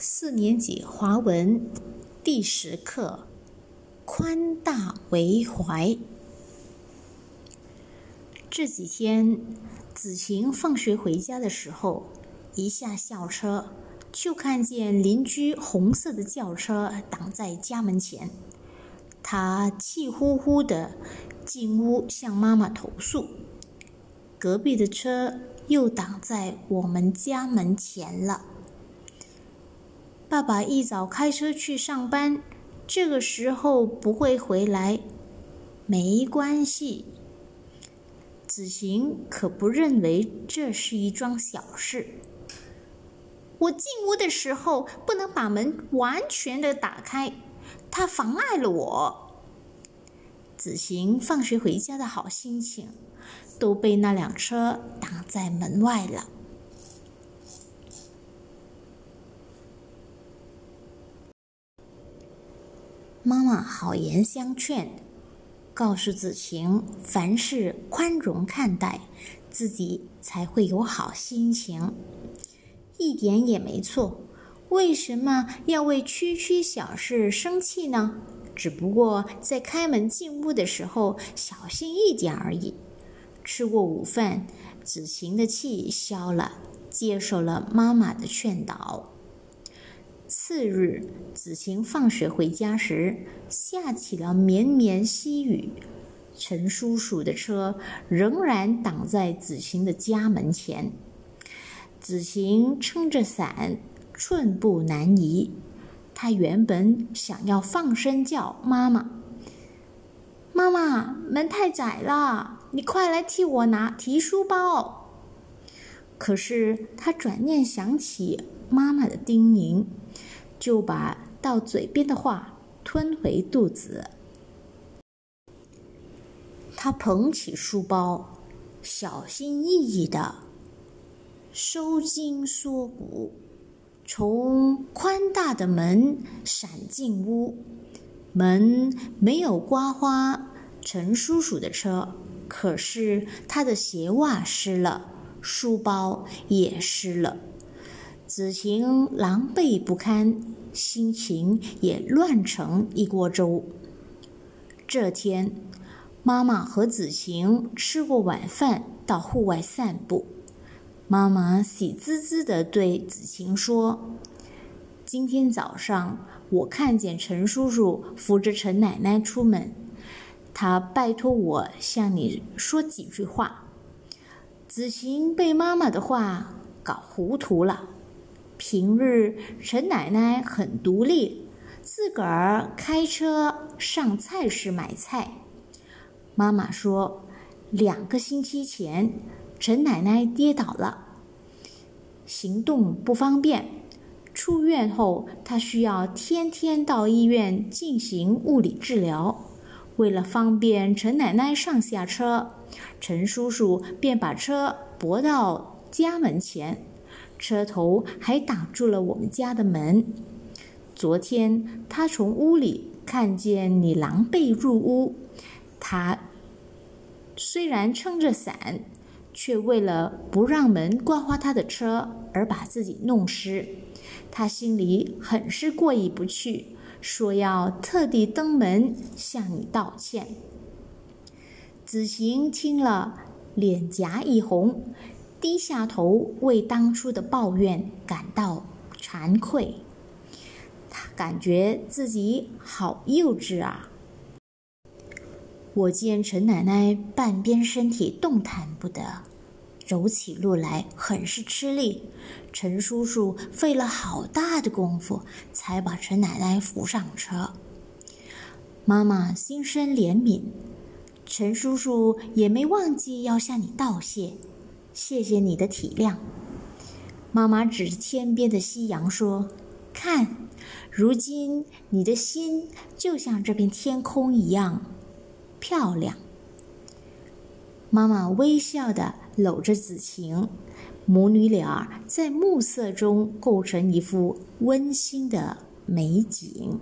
四年级华文第十课：宽大为怀。这几天，子晴放学回家的时候，一下校车就看见邻居红色的轿车挡在家门前，他气呼呼的进屋向妈妈投诉：“隔壁的车又挡在我们家门前了。”爸爸一早开车去上班，这个时候不会回来，没关系。子行可不认为这是一桩小事。我进屋的时候不能把门完全的打开，它妨碍了我。子行放学回家的好心情都被那辆车挡在门外了。妈妈好言相劝，告诉子晴，凡事宽容看待，自己才会有好心情。一点也没错。为什么要为区区小事生气呢？只不过在开门进屋的时候小心一点而已。吃过午饭，子晴的气消了，接受了妈妈的劝导。次日，子晴放学回家时，下起了绵绵细雨。陈叔叔的车仍然挡在子晴的家门前。子晴撑着伞，寸步难移。他原本想要放声叫妈妈：“妈妈，门太窄了，你快来替我拿提书包。”可是他转念想起妈妈的叮咛。就把到嘴边的话吞回肚子。他捧起书包，小心翼翼的收筋缩骨，从宽大的门闪进屋。门没有刮花陈叔叔的车，可是他的鞋袜湿了，书包也湿了。子晴狼狈不堪，心情也乱成一锅粥。这天，妈妈和子晴吃过晚饭，到户外散步。妈妈喜滋滋地对子晴说：“今天早上，我看见陈叔叔扶着陈奶奶出门，他拜托我向你说几句话。”子晴被妈妈的话搞糊涂了。平日陈奶奶很独立，自个儿开车上菜市买菜。妈妈说，两个星期前陈奶奶跌倒了，行动不方便。出院后，她需要天天到医院进行物理治疗。为了方便陈奶奶上下车，陈叔叔便把车泊到家门前。车头还挡住了我们家的门。昨天他从屋里看见你狼狈入屋，他虽然撑着伞，却为了不让门刮花他的车而把自己弄湿。他心里很是过意不去，说要特地登门向你道歉。子行听了，脸颊一红。低下头，为当初的抱怨感到惭愧。他感觉自己好幼稚啊！我见陈奶奶半边身体动弹不得，走起路来很是吃力。陈叔叔费了好大的功夫，才把陈奶奶扶上车。妈妈心生怜悯，陈叔叔也没忘记要向你道谢。谢谢你的体谅，妈妈指着天边的夕阳说：“看，如今你的心就像这片天空一样漂亮。”妈妈微笑的搂着子晴，母女俩在暮色中构成一幅温馨的美景。